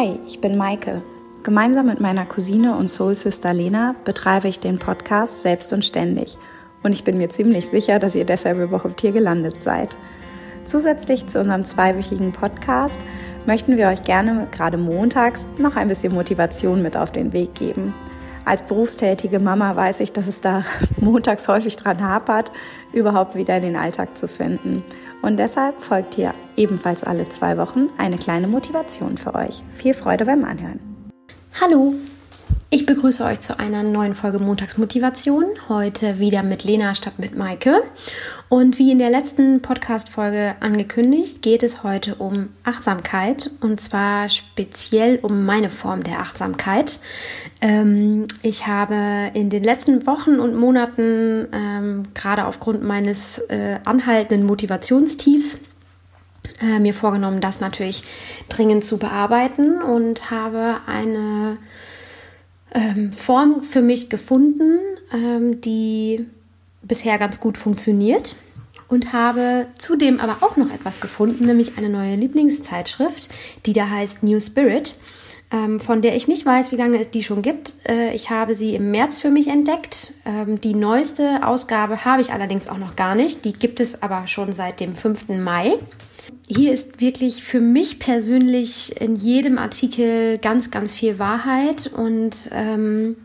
Hi, ich bin Maike. Gemeinsam mit meiner Cousine und Soul Sister Lena betreibe ich den Podcast Selbst und Ständig. Und ich bin mir ziemlich sicher, dass ihr deshalb überhaupt hier gelandet seid. Zusätzlich zu unserem zweiwöchigen Podcast möchten wir euch gerne gerade montags noch ein bisschen Motivation mit auf den Weg geben. Als berufstätige Mama weiß ich, dass es da montags häufig dran hapert, überhaupt wieder in den Alltag zu finden. Und deshalb folgt hier ebenfalls alle zwei Wochen eine kleine Motivation für euch. Viel Freude beim Anhören. Hallo, ich begrüße euch zu einer neuen Folge Montagsmotivation. Heute wieder mit Lena statt mit Maike. Und wie in der letzten Podcast-Folge angekündigt, geht es heute um Achtsamkeit und zwar speziell um meine Form der Achtsamkeit. Ähm, ich habe in den letzten Wochen und Monaten, ähm, gerade aufgrund meines äh, anhaltenden Motivationstiefs, äh, mir vorgenommen, das natürlich dringend zu bearbeiten und habe eine ähm, Form für mich gefunden, ähm, die bisher ganz gut funktioniert und habe zudem aber auch noch etwas gefunden, nämlich eine neue Lieblingszeitschrift, die da heißt New Spirit, von der ich nicht weiß, wie lange es die schon gibt. Äh, ich habe sie im März für mich entdeckt. Ähm, die neueste Ausgabe habe ich allerdings auch noch gar nicht. Die gibt es aber schon seit dem 5. Mai hier ist wirklich für mich persönlich in jedem Artikel ganz, ganz viel Wahrheit und ähm,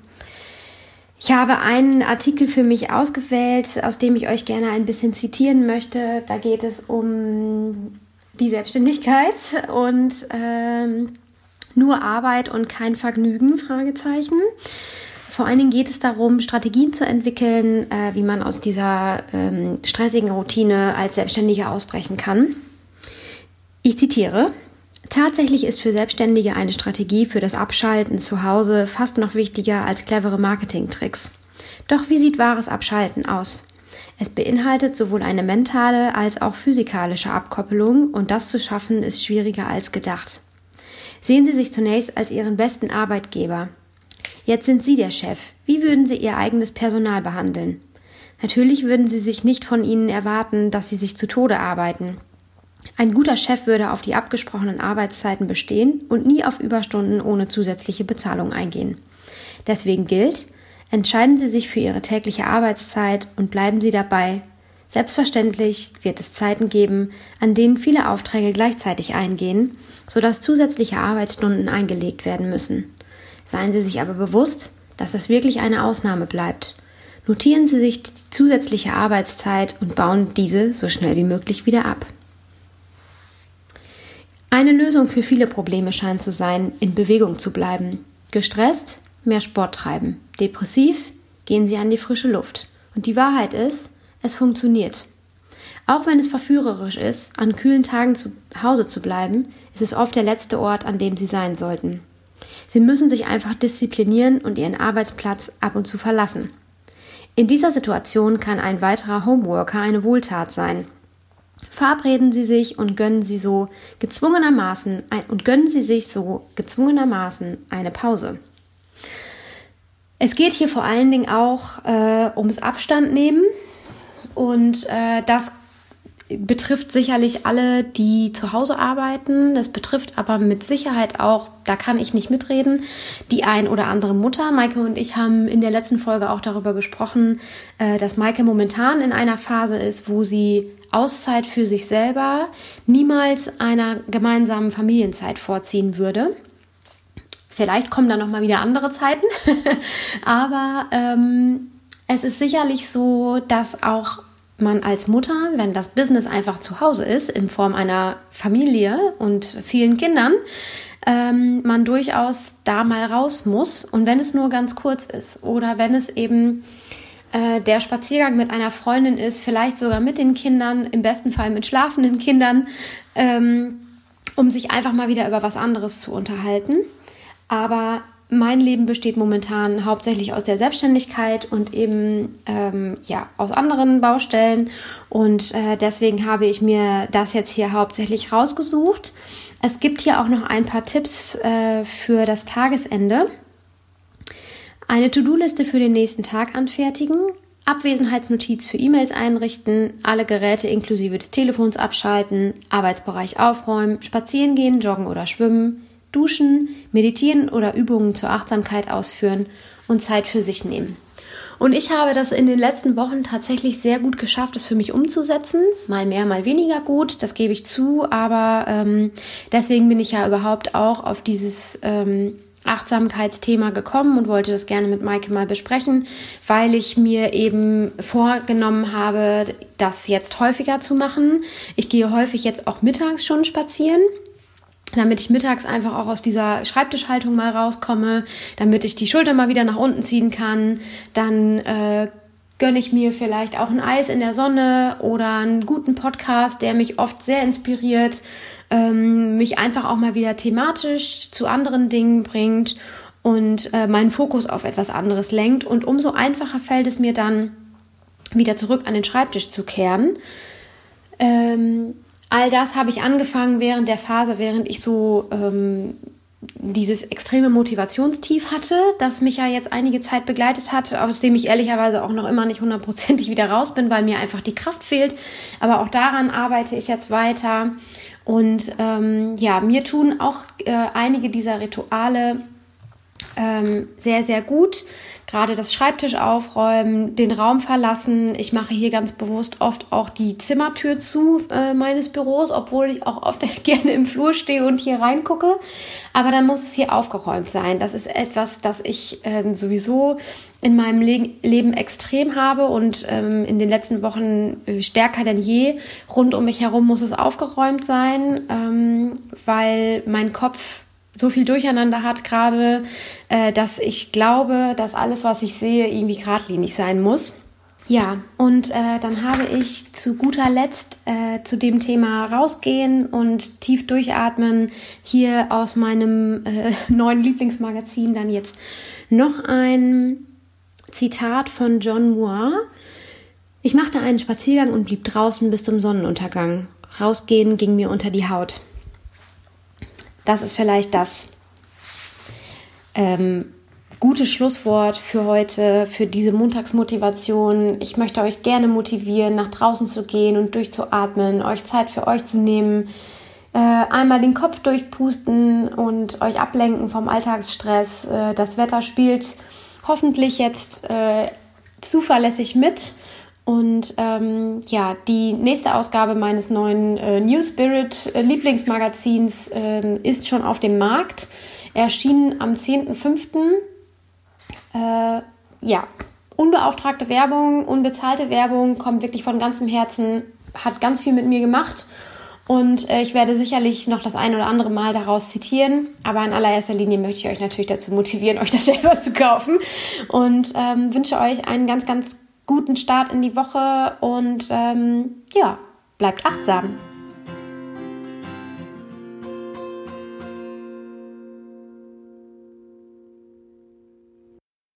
ich habe einen Artikel für mich ausgewählt, aus dem ich euch gerne ein bisschen zitieren möchte. Da geht es um die Selbstständigkeit und ähm, nur Arbeit und kein Vergnügen, Fragezeichen. Vor allen Dingen geht es darum, Strategien zu entwickeln, äh, wie man aus dieser ähm, stressigen Routine als Selbstständiger ausbrechen kann. Ich zitiere, Tatsächlich ist für Selbstständige eine Strategie für das Abschalten zu Hause fast noch wichtiger als clevere Marketingtricks. Doch wie sieht wahres Abschalten aus? Es beinhaltet sowohl eine mentale als auch physikalische Abkoppelung und das zu schaffen ist schwieriger als gedacht. Sehen Sie sich zunächst als Ihren besten Arbeitgeber. Jetzt sind Sie der Chef. Wie würden Sie Ihr eigenes Personal behandeln? Natürlich würden Sie sich nicht von Ihnen erwarten, dass Sie sich zu Tode arbeiten. Ein guter Chef würde auf die abgesprochenen Arbeitszeiten bestehen und nie auf Überstunden ohne zusätzliche Bezahlung eingehen. Deswegen gilt, entscheiden Sie sich für Ihre tägliche Arbeitszeit und bleiben Sie dabei. Selbstverständlich wird es Zeiten geben, an denen viele Aufträge gleichzeitig eingehen, sodass zusätzliche Arbeitsstunden eingelegt werden müssen. Seien Sie sich aber bewusst, dass das wirklich eine Ausnahme bleibt. Notieren Sie sich die zusätzliche Arbeitszeit und bauen diese so schnell wie möglich wieder ab. Eine Lösung für viele Probleme scheint zu sein, in Bewegung zu bleiben. Gestresst? Mehr Sport treiben. Depressiv? Gehen Sie an die frische Luft. Und die Wahrheit ist, es funktioniert. Auch wenn es verführerisch ist, an kühlen Tagen zu Hause zu bleiben, ist es oft der letzte Ort, an dem Sie sein sollten. Sie müssen sich einfach disziplinieren und Ihren Arbeitsplatz ab und zu verlassen. In dieser Situation kann ein weiterer Homeworker eine Wohltat sein. Verabreden Sie sich und gönnen Sie so gezwungenermaßen ein, und gönnen Sie sich so gezwungenermaßen eine Pause. Es geht hier vor allen Dingen auch äh, ums Abstand nehmen und äh, das betrifft sicherlich alle, die zu Hause arbeiten. Das betrifft aber mit Sicherheit auch, da kann ich nicht mitreden, die ein oder andere Mutter. Maike und ich haben in der letzten Folge auch darüber gesprochen, äh, dass Maike momentan in einer Phase ist, wo sie Auszeit für sich selber niemals einer gemeinsamen Familienzeit vorziehen würde. Vielleicht kommen da noch mal wieder andere Zeiten, aber ähm, es ist sicherlich so, dass auch man als Mutter, wenn das Business einfach zu Hause ist, in Form einer Familie und vielen Kindern, ähm, man durchaus da mal raus muss. Und wenn es nur ganz kurz ist oder wenn es eben äh, der Spaziergang mit einer Freundin ist, vielleicht sogar mit den Kindern, im besten Fall mit schlafenden Kindern, ähm, um sich einfach mal wieder über was anderes zu unterhalten. Aber mein Leben besteht momentan hauptsächlich aus der Selbstständigkeit und eben ähm, ja aus anderen Baustellen und äh, deswegen habe ich mir das jetzt hier hauptsächlich rausgesucht. Es gibt hier auch noch ein paar Tipps äh, für das Tagesende. Eine To-Do-Liste für den nächsten Tag anfertigen, Abwesenheitsnotiz für E-Mails einrichten, alle Geräte inklusive des Telefons abschalten, Arbeitsbereich aufräumen, spazieren gehen, joggen oder schwimmen, duschen, meditieren oder Übungen zur Achtsamkeit ausführen und Zeit für sich nehmen. Und ich habe das in den letzten Wochen tatsächlich sehr gut geschafft, es für mich umzusetzen. Mal mehr, mal weniger gut, das gebe ich zu. Aber ähm, deswegen bin ich ja überhaupt auch auf dieses ähm, Achtsamkeitsthema gekommen und wollte das gerne mit Maike mal besprechen, weil ich mir eben vorgenommen habe, das jetzt häufiger zu machen. Ich gehe häufig jetzt auch mittags schon spazieren damit ich mittags einfach auch aus dieser Schreibtischhaltung mal rauskomme, damit ich die Schulter mal wieder nach unten ziehen kann. Dann äh, gönne ich mir vielleicht auch ein Eis in der Sonne oder einen guten Podcast, der mich oft sehr inspiriert, ähm, mich einfach auch mal wieder thematisch zu anderen Dingen bringt und äh, meinen Fokus auf etwas anderes lenkt. Und umso einfacher fällt es mir dann, wieder zurück an den Schreibtisch zu kehren. Ähm, all das habe ich angefangen während der Phase, während ich so ähm, dieses extreme Motivationstief hatte, das mich ja jetzt einige Zeit begleitet hat, aus dem ich ehrlicherweise auch noch immer nicht hundertprozentig wieder raus bin, weil mir einfach die Kraft fehlt. Aber auch daran arbeite ich jetzt weiter. Und ähm, ja, mir tun auch äh, einige dieser Rituale ähm, sehr, sehr gut gerade das Schreibtisch aufräumen, den Raum verlassen. Ich mache hier ganz bewusst oft auch die Zimmertür zu äh, meines Büros, obwohl ich auch oft gerne im Flur stehe und hier reingucke. Aber dann muss es hier aufgeräumt sein. Das ist etwas, das ich ähm, sowieso in meinem Le Leben extrem habe und ähm, in den letzten Wochen äh, stärker denn je. Rund um mich herum muss es aufgeräumt sein, ähm, weil mein Kopf so viel Durcheinander hat gerade, äh, dass ich glaube, dass alles, was ich sehe, irgendwie geradlinig sein muss. Ja, und äh, dann habe ich zu guter Letzt äh, zu dem Thema rausgehen und tief durchatmen hier aus meinem äh, neuen Lieblingsmagazin dann jetzt noch ein Zitat von John Moore. Ich machte einen Spaziergang und blieb draußen bis zum Sonnenuntergang. Rausgehen ging mir unter die Haut das ist vielleicht das ähm, gute Schlusswort für heute, für diese Montagsmotivation. Ich möchte euch gerne motivieren, nach draußen zu gehen und durchzuatmen, euch Zeit für euch zu nehmen, äh, einmal den Kopf durchpusten und euch ablenken vom Alltagsstress. Äh, das Wetter spielt hoffentlich jetzt äh, zuverlässig mit und ähm, ja, die nächste Ausgabe meines neuen äh, New Spirit äh, Lieblingsmagazins äh, ist schon auf dem Markt. Erschienen am 10.05. Äh, ja, unbeauftragte Werbung, unbezahlte Werbung, kommt wirklich von ganzem Herzen, hat ganz viel mit mir gemacht. Und äh, ich werde sicherlich noch das ein oder andere Mal daraus zitieren. Aber in allererster Linie möchte ich euch natürlich dazu motivieren, euch das selber zu kaufen. Und ähm, wünsche euch einen ganz, ganz guten Start in die Woche und ähm, ja, bleibt achtsam.